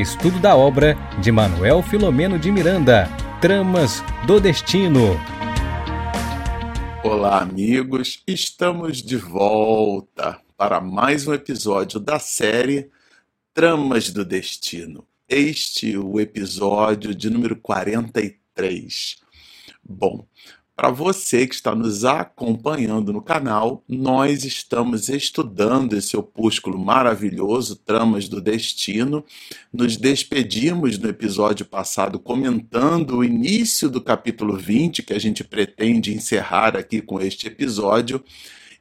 estudo da obra de Manuel Filomeno de Miranda, Tramas do Destino. Olá, amigos, estamos de volta para mais um episódio da série Tramas do Destino. Este é o episódio de número 43. Bom, para você que está nos acompanhando no canal, nós estamos estudando esse opúsculo maravilhoso, Tramas do Destino. Nos despedimos no episódio passado comentando o início do capítulo 20, que a gente pretende encerrar aqui com este episódio.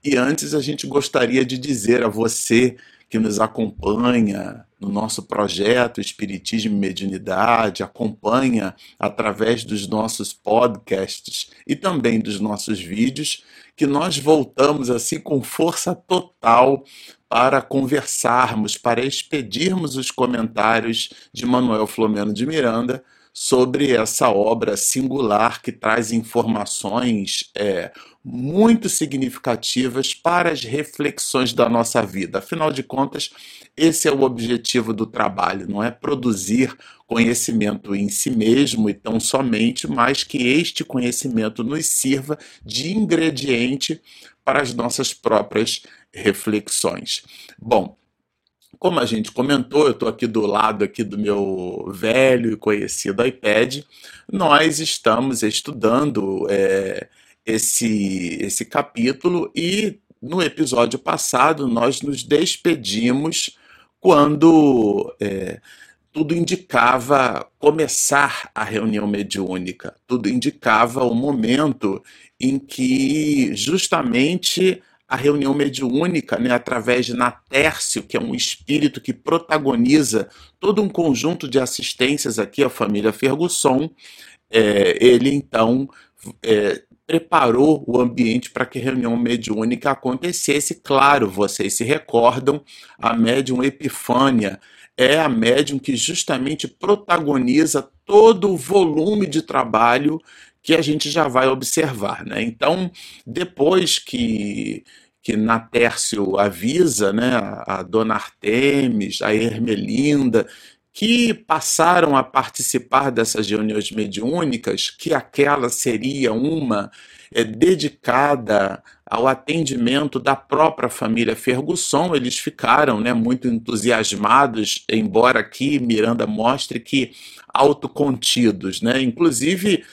E antes a gente gostaria de dizer a você que nos acompanha no nosso projeto Espiritismo e Mediunidade, acompanha através dos nossos podcasts e também dos nossos vídeos, que nós voltamos assim com força total para conversarmos, para expedirmos os comentários de Manuel Flomeno de Miranda sobre essa obra singular que traz informações é, muito significativas para as reflexões da nossa vida. Afinal de contas, esse é o objetivo do trabalho, não é produzir conhecimento em si mesmo e tão somente, mas que este conhecimento nos sirva de ingrediente para as nossas próprias reflexões. Bom, como a gente comentou, eu estou aqui do lado aqui do meu velho e conhecido iPad, nós estamos estudando é, esse, esse capítulo e no episódio passado nós nos despedimos quando é, tudo indicava começar a reunião mediúnica, tudo indicava o momento em que justamente a reunião mediúnica, né, através de Natércio, que é um espírito que protagoniza todo um conjunto de assistências aqui à família Fergusson, é, ele então é, preparou o ambiente para que a reunião mediúnica acontecesse. Claro, vocês se recordam, a médium Epifânia é a médium que justamente protagoniza todo o volume de trabalho que a gente já vai observar. Né? Então, depois que, que Natércio avisa né, a, a dona Artemis, a Hermelinda, que passaram a participar dessas reuniões mediúnicas, que aquela seria uma é, dedicada ao atendimento da própria família Fergusson. Eles ficaram né, muito entusiasmados, embora aqui Miranda mostre que autocontidos. Né? Inclusive,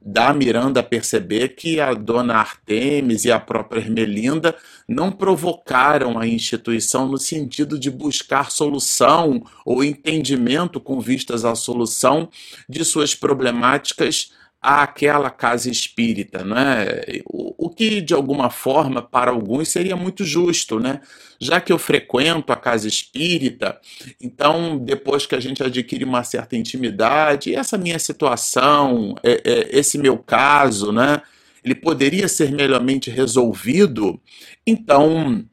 dá a Miranda a perceber que a dona Artemis e a própria Ermelinda não provocaram a instituição no sentido de buscar solução ou entendimento com vistas à solução de suas problemáticas àquela casa espírita, né? O, o, que de alguma forma para alguns seria muito justo, né? Já que eu frequento a casa espírita, então depois que a gente adquire uma certa intimidade, essa minha situação, é, é, esse meu caso, né? Ele poderia ser melhormente resolvido, então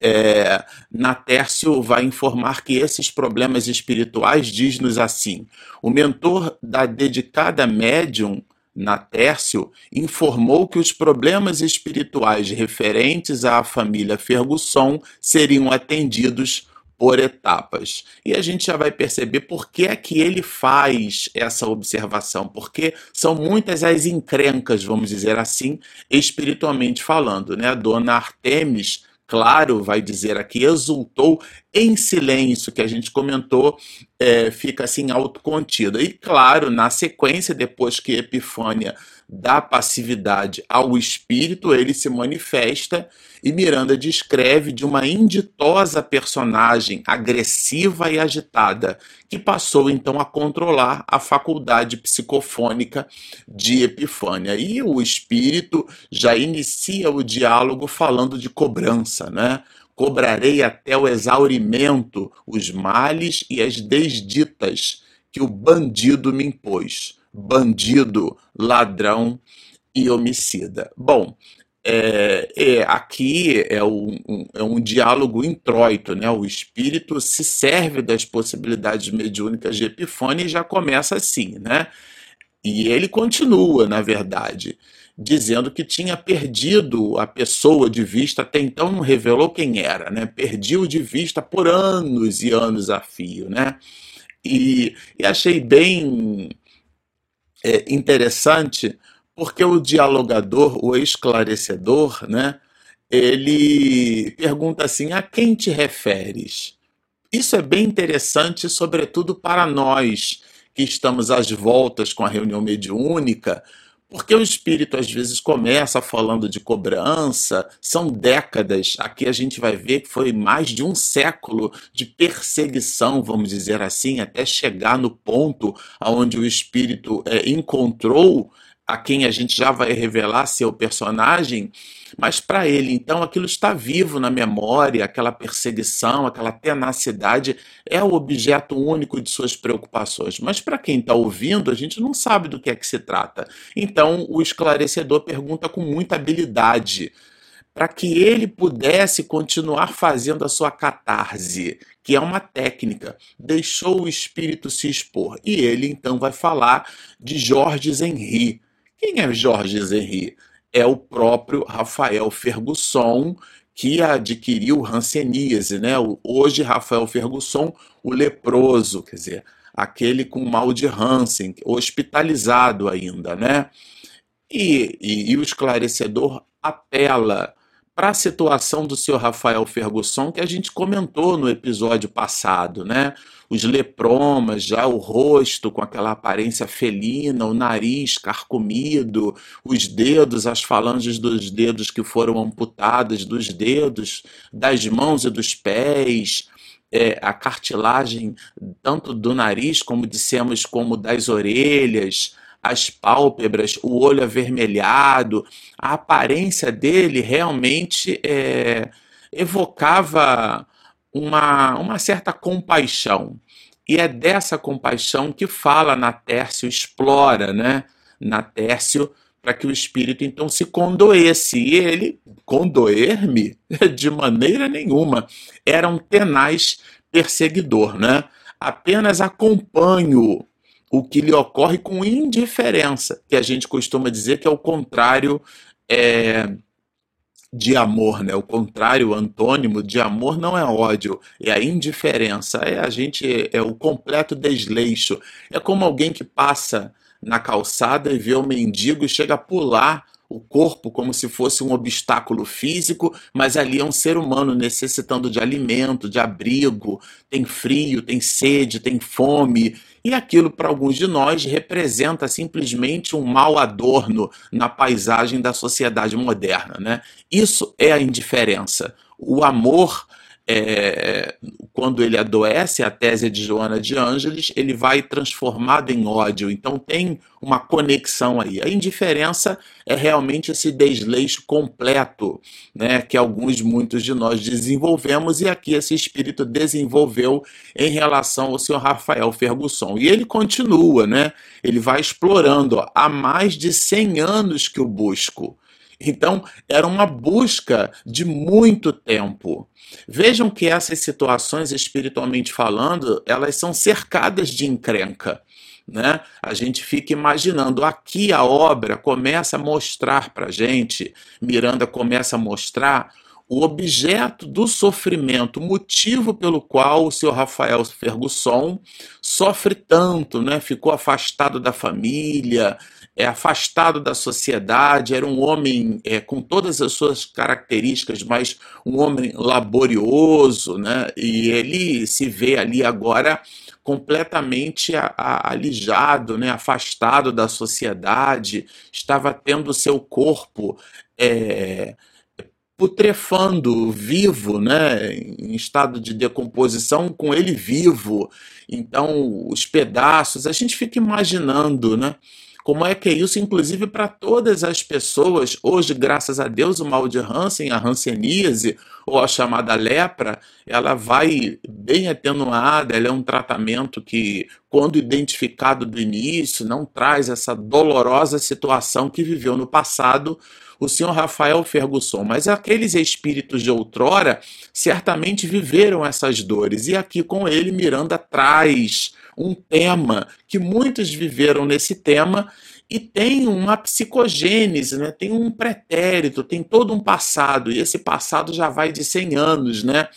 é, Natércio vai informar que esses problemas espirituais, diz-nos assim: o mentor da dedicada médium, Natércio, informou que os problemas espirituais referentes à família Fergusson seriam atendidos por etapas. E a gente já vai perceber por que é que ele faz essa observação, porque são muitas as encrencas, vamos dizer assim, espiritualmente falando, né? A dona Artemis claro, vai dizer aqui, exultou em silêncio, que a gente comentou, é, fica assim autocontida. E claro, na sequência, depois que Epifânia dá passividade ao espírito, ele se manifesta e Miranda descreve de uma inditosa personagem agressiva e agitada, que passou então a controlar a faculdade psicofônica de Epifânia. E o espírito já inicia o diálogo falando de cobrança, né? Cobrarei até o exaurimento os males e as desditas que o bandido me impôs. Bandido, ladrão e homicida. Bom, é, é, aqui é um, um, é um diálogo introito, né? O espírito se serve das possibilidades mediúnicas de Epifânia e já começa assim, né? E ele continua, na verdade, dizendo que tinha perdido a pessoa de vista, até então não revelou quem era, né? Perdiu de vista por anos e anos a fio, né? E, e achei bem é, interessante porque o dialogador, o esclarecedor, né, ele pergunta assim: a quem te referes? Isso é bem interessante, sobretudo para nós que estamos às voltas com a reunião mediúnica, porque o espírito às vezes começa falando de cobrança, são décadas, aqui a gente vai ver que foi mais de um século de perseguição, vamos dizer assim, até chegar no ponto onde o espírito é, encontrou a quem a gente já vai revelar seu personagem, mas para ele, então, aquilo está vivo na memória, aquela perseguição, aquela tenacidade é o objeto único de suas preocupações. Mas para quem está ouvindo, a gente não sabe do que é que se trata. Então, o esclarecedor pergunta com muita habilidade para que ele pudesse continuar fazendo a sua catarse, que é uma técnica, deixou o espírito se expor. E ele então vai falar de Jorge Henry, quem é Jorge Henry? É o próprio Rafael Fergusson, que adquiriu hanseníase, né? Hoje, Rafael Fergusson, o leproso, quer dizer, aquele com mal de Hansen, hospitalizado ainda, né? E, e, e o esclarecedor apela para a situação do senhor Rafael Fergusson, que a gente comentou no episódio passado, né? Os lepromas, já o rosto com aquela aparência felina, o nariz carcomido, os dedos, as falanges dos dedos que foram amputadas dos dedos, das mãos e dos pés, é, a cartilagem tanto do nariz, como dissemos, como das orelhas, as pálpebras, o olho avermelhado, a aparência dele realmente é, evocava uma, uma certa compaixão. E é dessa compaixão que fala na Tércio, explora, né? Na Tércio, para que o espírito então se condoesse. E ele, condoer-me? De maneira nenhuma. Era um tenaz perseguidor, né? Apenas acompanho o que lhe ocorre com indiferença, que a gente costuma dizer que é o contrário é, de amor, né? O contrário, antônimo de amor não é ódio, é a indiferença, é a gente é o completo desleixo. É como alguém que passa na calçada e vê o mendigo e chega a pular o corpo como se fosse um obstáculo físico, mas ali é um ser humano necessitando de alimento, de abrigo, tem frio, tem sede, tem fome, e aquilo para alguns de nós representa simplesmente um mau adorno na paisagem da sociedade moderna, né? Isso é a indiferença. O amor é, quando ele adoece, a tese de Joana de Ângeles, ele vai transformado em ódio. Então tem uma conexão aí. A indiferença é realmente esse desleixo completo, né, que alguns, muitos de nós desenvolvemos, e aqui esse espírito desenvolveu em relação ao senhor Rafael Fergusson. E ele continua, né? Ele vai explorando. Ó, há mais de 100 anos que o busco. Então, era uma busca de muito tempo. Vejam que essas situações, espiritualmente falando, elas são cercadas de encrenca. Né? A gente fica imaginando, aqui a obra começa a mostrar para gente, Miranda começa a mostrar o objeto do sofrimento, o motivo pelo qual o senhor Rafael Fergusson sofre tanto, né? ficou afastado da família, é afastado da sociedade, era um homem é, com todas as suas características, mas um homem laborioso, né? E ele se vê ali agora completamente a, a, alijado, né? afastado da sociedade, estava tendo seu corpo é, putrefando, vivo, né? em estado de decomposição, com ele vivo. Então, os pedaços, a gente fica imaginando, né? Como é que é isso, inclusive, para todas as pessoas? Hoje, graças a Deus, o mal de Hansen, a hanseníase, ou a chamada lepra, ela vai bem atenuada, ela é um tratamento que, quando identificado do início, não traz essa dolorosa situação que viveu no passado o senhor Rafael Fergusson, mas aqueles espíritos de outrora certamente viveram essas dores, e aqui com ele Miranda traz um tema que muitos viveram nesse tema e tem uma psicogênese, né? tem um pretérito, tem todo um passado, e esse passado já vai de 100 anos. Né?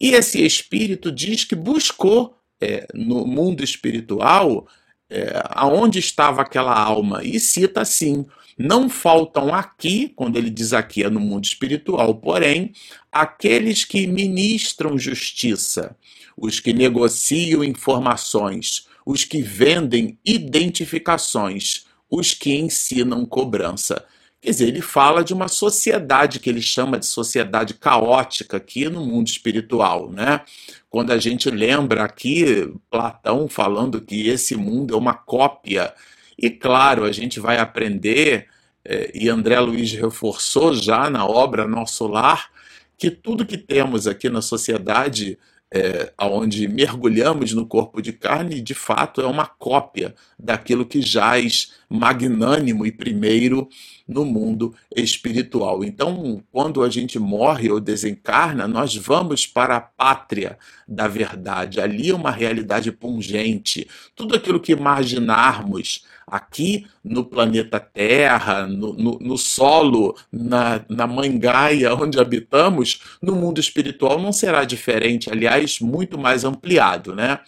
E esse espírito diz que buscou é, no mundo espiritual, é, aonde estava aquela alma? E cita assim: não faltam aqui, quando ele diz aqui é no mundo espiritual, porém, aqueles que ministram justiça, os que negociam informações, os que vendem identificações, os que ensinam cobrança. Quer dizer, ele fala de uma sociedade que ele chama de sociedade caótica aqui no mundo espiritual, né? Quando a gente lembra aqui Platão falando que esse mundo é uma cópia, e claro, a gente vai aprender, eh, e André Luiz reforçou já na obra Nosso Lar, que tudo que temos aqui na sociedade é, onde mergulhamos no corpo de carne, de fato é uma cópia daquilo que jaz magnânimo e primeiro no mundo espiritual. Então, quando a gente morre ou desencarna, nós vamos para a pátria da verdade. Ali é uma realidade pungente. Tudo aquilo que imaginarmos aqui no planeta Terra, no, no, no solo, na, na mangaia onde habitamos, no mundo espiritual não será diferente, aliás, muito mais ampliado, né?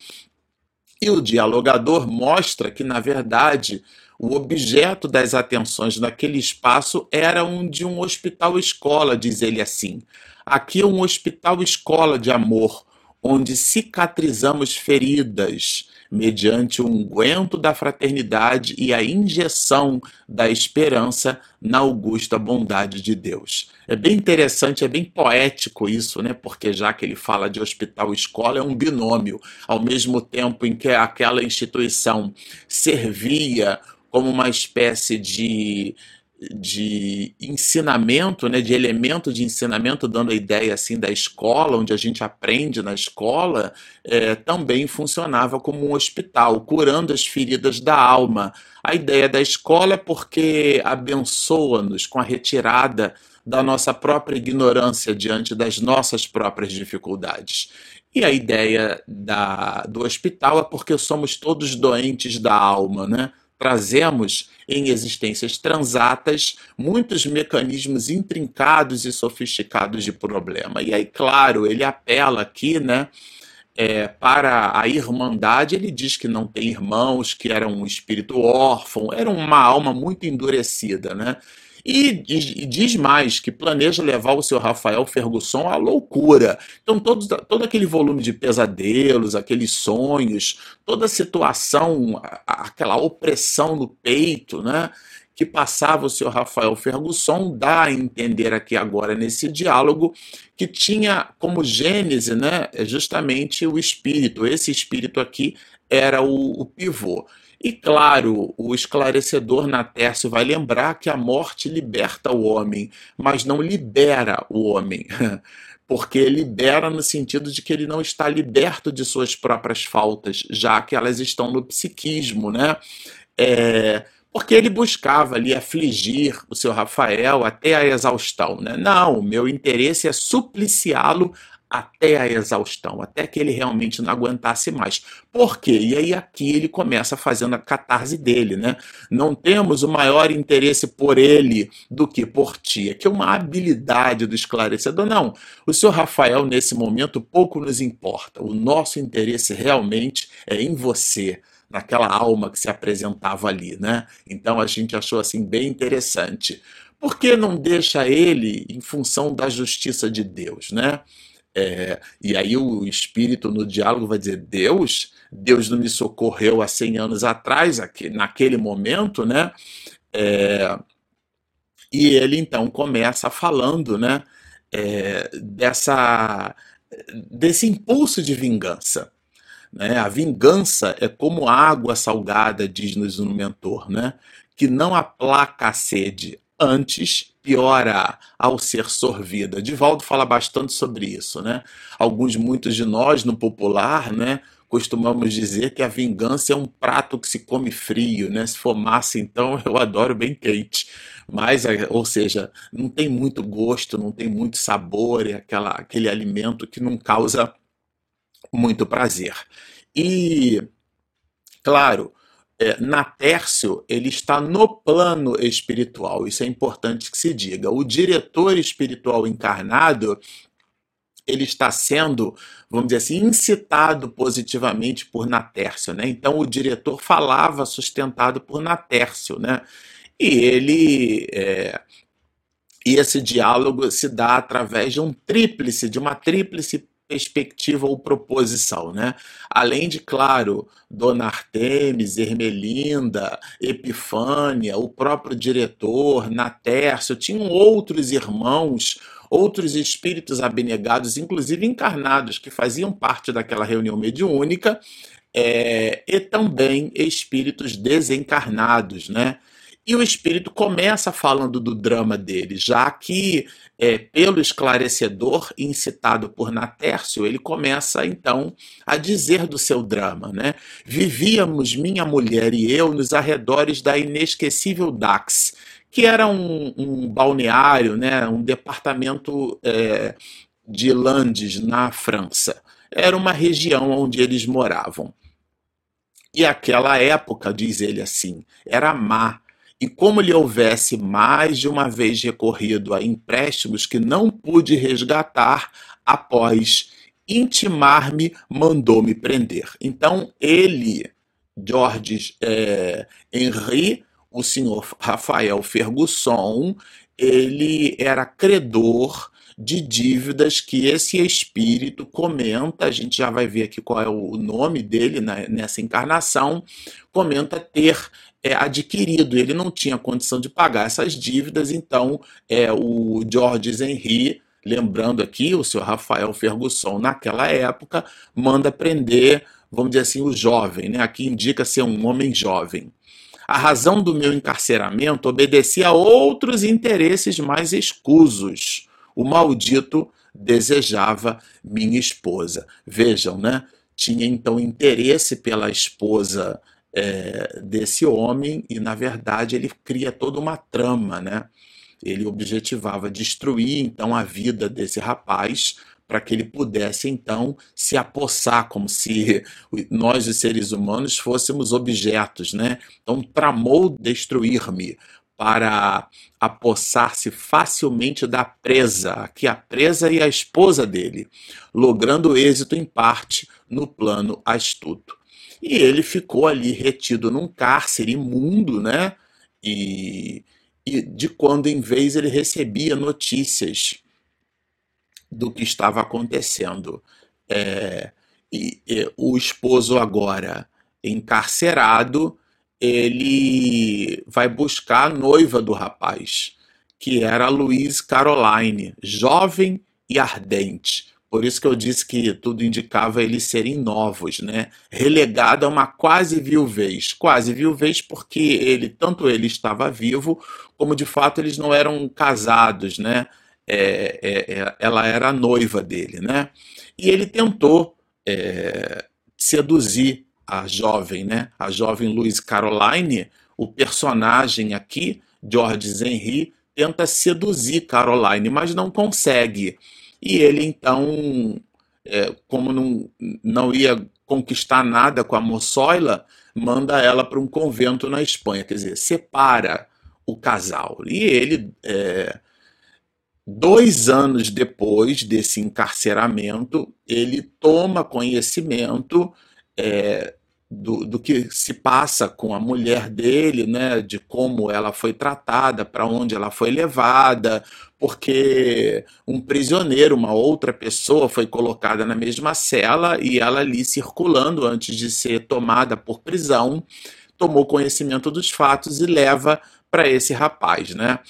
E o dialogador mostra que, na verdade, o objeto das atenções naquele espaço era um de um hospital-escola, diz ele assim. Aqui é um hospital-escola de amor, onde cicatrizamos feridas mediante o unguento da fraternidade e a injeção da esperança na augusta bondade de Deus. É bem interessante, é bem poético isso, né? Porque já que ele fala de hospital-escola, é um binômio. Ao mesmo tempo em que aquela instituição servia como uma espécie de, de ensinamento, né, de elemento de ensinamento, dando a ideia assim da escola, onde a gente aprende na escola, é, também funcionava como um hospital, curando as feridas da alma. A ideia da escola é porque abençoa-nos com a retirada da nossa própria ignorância diante das nossas próprias dificuldades. E a ideia da, do hospital é porque somos todos doentes da alma, né? Trazemos em existências transatas muitos mecanismos intrincados e sofisticados de problema. E aí, claro, ele apela aqui, né? É, para a irmandade, ele diz que não tem irmãos, que era um espírito órfão, era uma alma muito endurecida, né? E, e, diz mais que planeja levar o seu Rafael Ferguson à loucura. Então, todo, todo aquele volume de pesadelos, aqueles sonhos, toda a situação, aquela opressão no peito, né? Que passava o seu Rafael Ferguson, dá a entender aqui agora nesse diálogo que tinha como gênese, né, justamente o espírito. Esse espírito aqui era o, o pivô. E claro, o esclarecedor Natércio vai lembrar que a morte liberta o homem, mas não libera o homem. Porque libera no sentido de que ele não está liberto de suas próprias faltas, já que elas estão no psiquismo, né? É, porque ele buscava ali afligir o seu Rafael até a exaustão, né? Não, meu interesse é supliciá-lo até a exaustão, até que ele realmente não aguentasse mais. Por quê? E aí aqui ele começa fazendo a catarse dele, né? Não temos o maior interesse por ele do que por ti. É que é uma habilidade do esclarecedor. Não, o senhor Rafael, nesse momento, pouco nos importa. O nosso interesse realmente é em você, naquela alma que se apresentava ali, né? Então a gente achou assim bem interessante. Por que não deixa ele em função da justiça de Deus, né? É, e aí o espírito no diálogo vai dizer: Deus, Deus não me socorreu há 100 anos atrás, aqui, naquele momento, né? É, e ele então começa falando, né? É, dessa, desse impulso de vingança. Né? A vingança é como água salgada, diz-nos o mentor, né? que não aplaca a sede, antes piora ao ser sorvida. Divaldo fala bastante sobre isso, né? Alguns, muitos de nós no popular, né, costumamos dizer que a vingança é um prato que se come frio, né? Se for massa, então eu adoro bem quente. Mas, ou seja, não tem muito gosto, não tem muito sabor, é aquela, aquele alimento que não causa muito prazer. E, claro, é, na Tércio, ele está no plano espiritual. Isso é importante que se diga. O diretor espiritual encarnado ele está sendo, vamos dizer assim, incitado positivamente por Natércio, né? Então o diretor falava sustentado por Natércio, né? E ele é, e esse diálogo se dá através de um tríplice, de uma tríplice perspectiva ou proposição, né? Além de, claro, Dona Artemis, Ermelinda, Epifânia, o próprio diretor, Natércio, tinham outros irmãos, outros espíritos abnegados, inclusive encarnados, que faziam parte daquela reunião mediúnica, é, e também espíritos desencarnados, né? E o espírito começa falando do drama dele, já que, é, pelo esclarecedor incitado por Natércio, ele começa então a dizer do seu drama. Né? Vivíamos, minha mulher e eu, nos arredores da inesquecível Dax, que era um, um balneário, né, um departamento é, de Landes, na França. Era uma região onde eles moravam. E aquela época, diz ele assim, era má e como lhe houvesse mais de uma vez recorrido a empréstimos que não pude resgatar, após intimar-me, mandou-me prender. Então, ele, George é, Henry, o senhor Rafael Ferguson, ele era credor de dívidas que esse espírito comenta, a gente já vai ver aqui qual é o nome dele nessa encarnação, comenta ter é, adquirido. Ele não tinha condição de pagar essas dívidas, então é, o George Henry, lembrando aqui, o senhor Rafael Ferguson, naquela época, manda prender, vamos dizer assim, o jovem, né? aqui indica ser um homem jovem. A razão do meu encarceramento obedecia a outros interesses mais escusos. O maldito desejava minha esposa. Vejam, né? Tinha então interesse pela esposa é, desse homem e, na verdade, ele cria toda uma trama, né? Ele objetivava destruir, então, a vida desse rapaz para que ele pudesse, então, se apossar, como se nós, os seres humanos, fôssemos objetos, né? Então, tramou destruir-me para apossar-se facilmente da presa, aqui a presa e a esposa dele, logrando êxito em parte no plano astuto. E ele ficou ali retido num cárcere imundo, né? E, e de quando em vez ele recebia notícias do que estava acontecendo. É, e, e, o esposo agora encarcerado, ele vai buscar a noiva do rapaz, que era Luiz Caroline, jovem e ardente. Por isso que eu disse que tudo indicava eles serem novos, né? Relegado a uma quase viuvez. Quase viuvez porque ele, tanto ele estava vivo, como de fato eles não eram casados, né? É, é, é, ela era a noiva dele, né? E ele tentou é, seduzir a jovem, né? A jovem Louise Caroline, o personagem aqui, George Henry, tenta seduzir Caroline, mas não consegue. E ele então, é, como não, não ia conquistar nada com a moçoila, manda ela para um convento na Espanha, quer dizer, separa o casal. E ele, é, dois anos depois desse encarceramento, ele toma conhecimento é, do, do que se passa com a mulher dele, né, de como ela foi tratada, para onde ela foi levada, porque um prisioneiro, uma outra pessoa, foi colocada na mesma cela e ela ali circulando antes de ser tomada por prisão, tomou conhecimento dos fatos e leva para esse rapaz, né?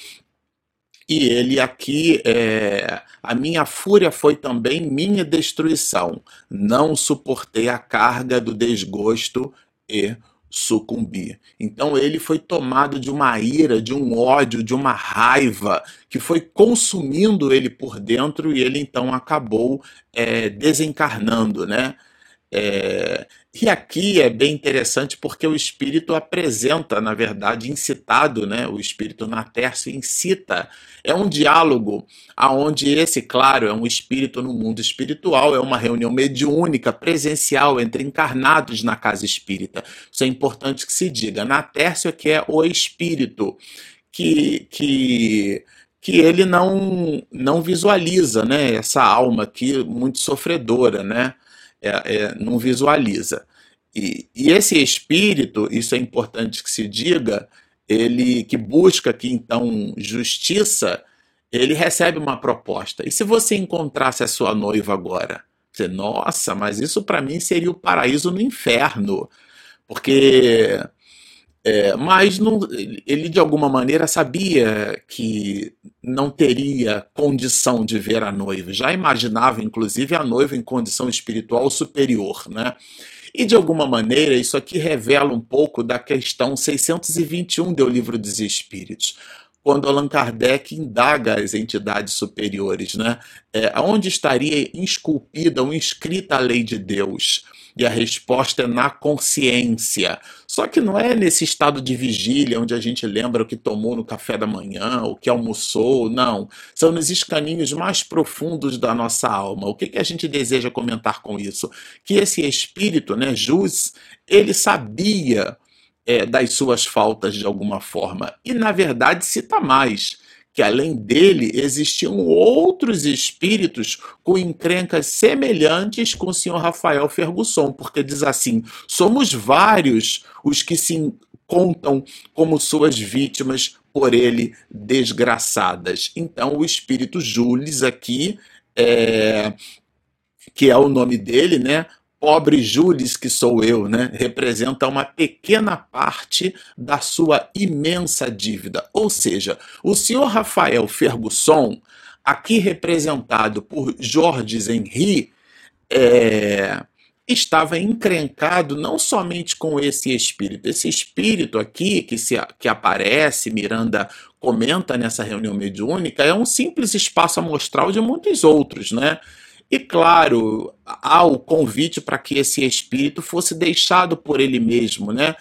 E ele aqui, é, a minha fúria foi também minha destruição. Não suportei a carga do desgosto e sucumbir. Então ele foi tomado de uma ira, de um ódio, de uma raiva que foi consumindo ele por dentro e ele então acabou é, desencarnando, né? É, e aqui é bem interessante porque o espírito apresenta, na verdade, incitado, né? O espírito na terça incita. É um diálogo aonde esse, claro, é um espírito no mundo espiritual, é uma reunião mediúnica, presencial entre encarnados na casa espírita. Isso é importante que se diga. Na terça é que é o espírito que, que que ele não, não visualiza, né? Essa alma aqui muito sofredora, né? É, é, não visualiza. E, e, esse espírito, isso é importante que se diga, ele que busca aqui então justiça, ele recebe uma proposta. E se você encontrasse a sua noiva agora? Você, nossa, mas isso para mim seria o paraíso no inferno. Porque. É, mas não, ele de alguma maneira sabia que não teria condição de ver a noiva. Já imaginava, inclusive, a noiva em condição espiritual superior, né? E de alguma maneira, isso aqui revela um pouco da questão 621 do Livro dos Espíritos quando Allan Kardec indaga as entidades superiores, né? É, onde estaria esculpida ou inscrita a lei de Deus? E a resposta é na consciência. Só que não é nesse estado de vigília onde a gente lembra o que tomou no café da manhã, o que almoçou, não. São nos escaninhos mais profundos da nossa alma. O que, que a gente deseja comentar com isso? Que esse espírito, né, Jus, ele sabia é, das suas faltas de alguma forma. E, na verdade, cita mais que além dele existiam outros espíritos com encrencas semelhantes com o senhor Rafael Fergusson, porque diz assim: somos vários os que se contam como suas vítimas por ele desgraçadas. Então, o espírito Jules aqui, é, que é o nome dele, né? Pobre Jules, que sou eu, né, representa uma pequena parte da sua imensa dívida. Ou seja, o senhor Rafael Fergusson, aqui representado por Jorges Henry, é, estava encrencado não somente com esse espírito, esse espírito aqui que, se, que aparece, Miranda comenta nessa reunião mediúnica, é um simples espaço amostral de muitos outros, né? E claro, há o convite para que esse espírito fosse deixado por ele mesmo, né?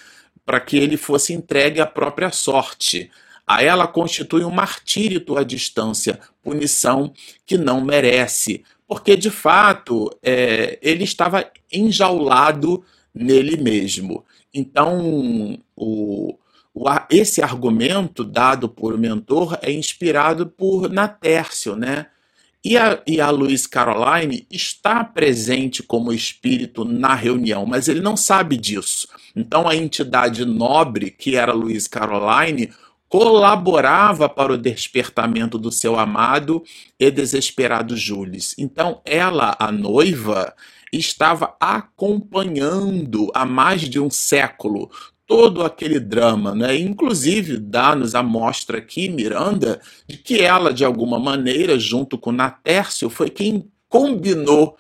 Para que ele fosse entregue à própria sorte. A ela constitui um martírio à distância, punição que não merece, porque de fato é, ele estava enjaulado nele mesmo. Então, o, o, esse argumento dado por o mentor é inspirado por Natércio, né? E a, e a Luiz Caroline está presente como espírito na reunião, mas ele não sabe disso. Então a entidade nobre, que era Luiz Caroline, colaborava para o despertamento do seu amado e desesperado Jules. Então ela, a noiva, estava acompanhando há mais de um século todo aquele drama, né? Inclusive dá-nos a mostra aqui, Miranda, de que ela, de alguma maneira, junto com Natércio, foi quem combinou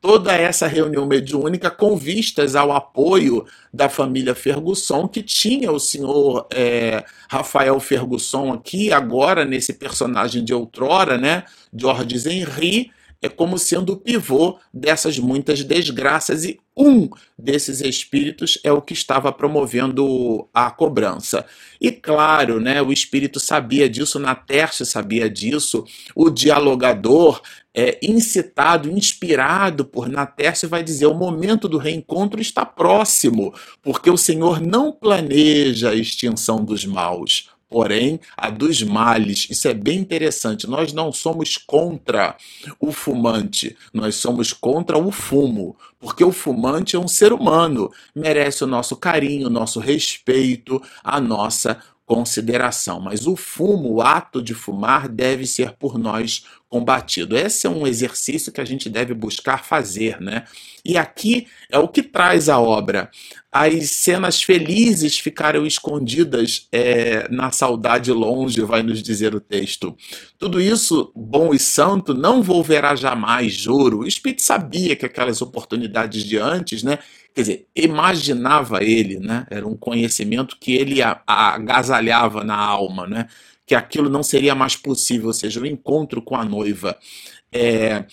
toda essa reunião mediúnica com vistas ao apoio da família Fergusson, que tinha o senhor é, Rafael Fergusson aqui, agora nesse personagem de outrora, né? Georges Henry, é como sendo o pivô dessas muitas desgraças e um desses espíritos é o que estava promovendo a cobrança. E claro, né, o espírito sabia disso, Natércio sabia disso, o dialogador é, incitado, inspirado por Natércio vai dizer: o momento do reencontro está próximo, porque o Senhor não planeja a extinção dos maus, porém a dos males. Isso é bem interessante. Nós não somos contra o fumante, nós somos contra o fumo, porque o fumante é um ser humano, merece o nosso carinho, o nosso respeito, a nossa consideração. Mas o fumo, o ato de fumar, deve ser por nós combatido. Esse é um exercício que a gente deve buscar fazer, né? E aqui é o que traz a obra. As cenas felizes ficaram escondidas é, na saudade longe, vai nos dizer o texto. Tudo isso, bom e santo, não volverá jamais, juro. O Espírito sabia que aquelas oportunidades de antes, né? Quer dizer, imaginava ele, né? Era um conhecimento que ele agasalhava na alma, né? que aquilo não seria mais possível, ou seja, o encontro com a noiva. É,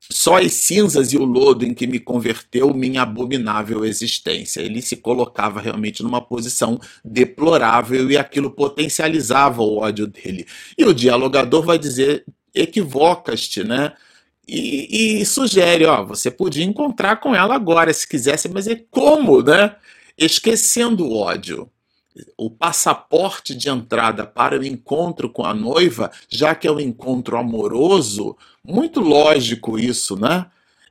só as cinzas e o lodo em que me converteu minha abominável existência. Ele se colocava realmente numa posição deplorável e aquilo potencializava o ódio dele. E o dialogador vai dizer: equivocas-te, né? E, e, sugere, ó, você podia encontrar com ela agora se quisesse, mas é como, né? Esquecendo o ódio o passaporte de entrada para o encontro com a noiva, já que é um encontro amoroso, muito lógico isso, né?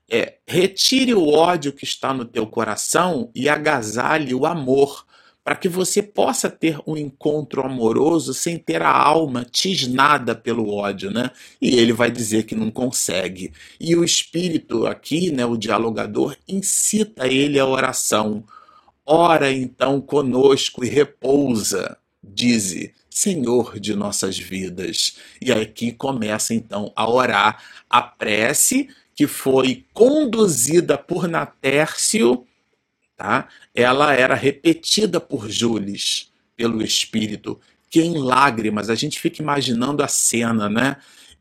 É, retire o ódio que está no teu coração e agasalhe o amor para que você possa ter um encontro amoroso sem ter a alma tisnada pelo ódio, né? E ele vai dizer que não consegue. E o espírito aqui, né, o dialogador, incita ele à oração. Ora então conosco e repousa, dize, Senhor de nossas vidas. E aqui começa então a orar a prece que foi conduzida por Natércio tá? ela era repetida por Jules, pelo Espírito, que em lágrimas, a gente fica imaginando a cena, né?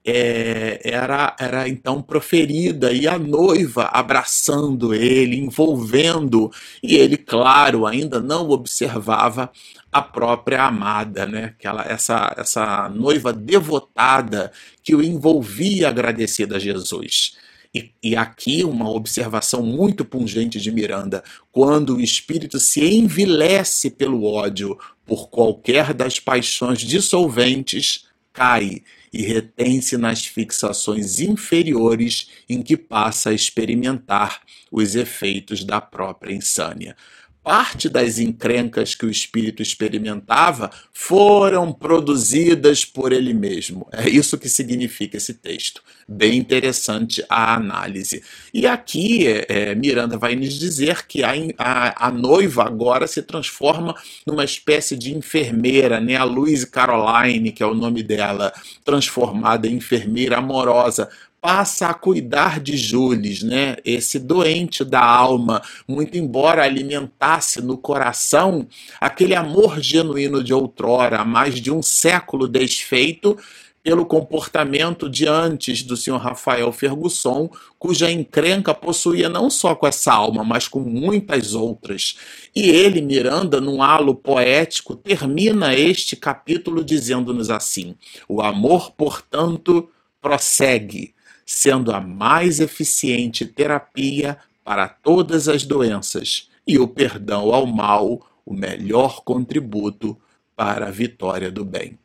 É, era, era então proferida e a noiva abraçando ele, envolvendo, e ele, claro, ainda não observava a própria amada, né? Aquela, essa, essa noiva devotada que o envolvia agradecida a Jesus. E, e, aqui uma observação muito pungente de Miranda: quando o espírito se envilece pelo ódio por qualquer das paixões dissolventes, cai e retém-se nas fixações inferiores em que passa a experimentar os efeitos da própria insânia parte das encrencas que o espírito experimentava foram produzidas por ele mesmo. É isso que significa esse texto. Bem interessante a análise. E aqui é, Miranda vai nos dizer que a, a, a, noiva agora se transforma numa espécie de enfermeira, né? A Louise Caroline, que é o nome dela, transformada em enfermeira amorosa passa a cuidar de Jules, né? Esse doente da alma, muito embora alimentasse no coração aquele amor genuíno de outrora, há mais de um século desfeito pelo comportamento de antes do senhor Rafael Fergusson, cuja encrenca possuía não só com essa alma, mas com muitas outras. E ele, Miranda, num halo poético, termina este capítulo dizendo-nos assim: O amor, portanto, prossegue sendo a mais eficiente terapia para todas as doenças e o perdão ao mal o melhor contributo para a vitória do bem.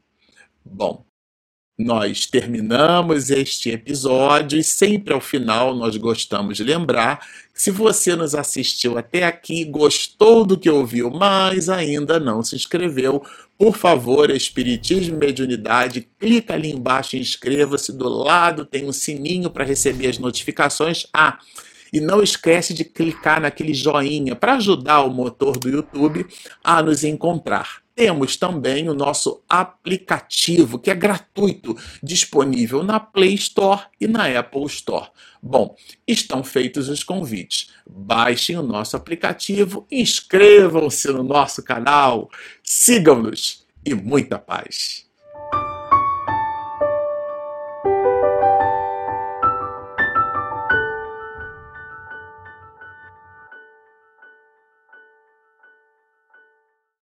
Bom, nós terminamos este episódio e sempre ao final nós gostamos de lembrar que se você nos assistiu até aqui, gostou do que ouviu, mas ainda não se inscreveu, por favor, Espiritismo e Mediunidade, clica ali embaixo e inscreva-se. Do lado tem um sininho para receber as notificações. Ah, e não esquece de clicar naquele joinha para ajudar o motor do YouTube a nos encontrar. Temos também o nosso aplicativo, que é gratuito, disponível na Play Store e na Apple Store. Bom, estão feitos os convites. Baixem o nosso aplicativo, inscrevam-se no nosso canal, sigam-nos e muita paz.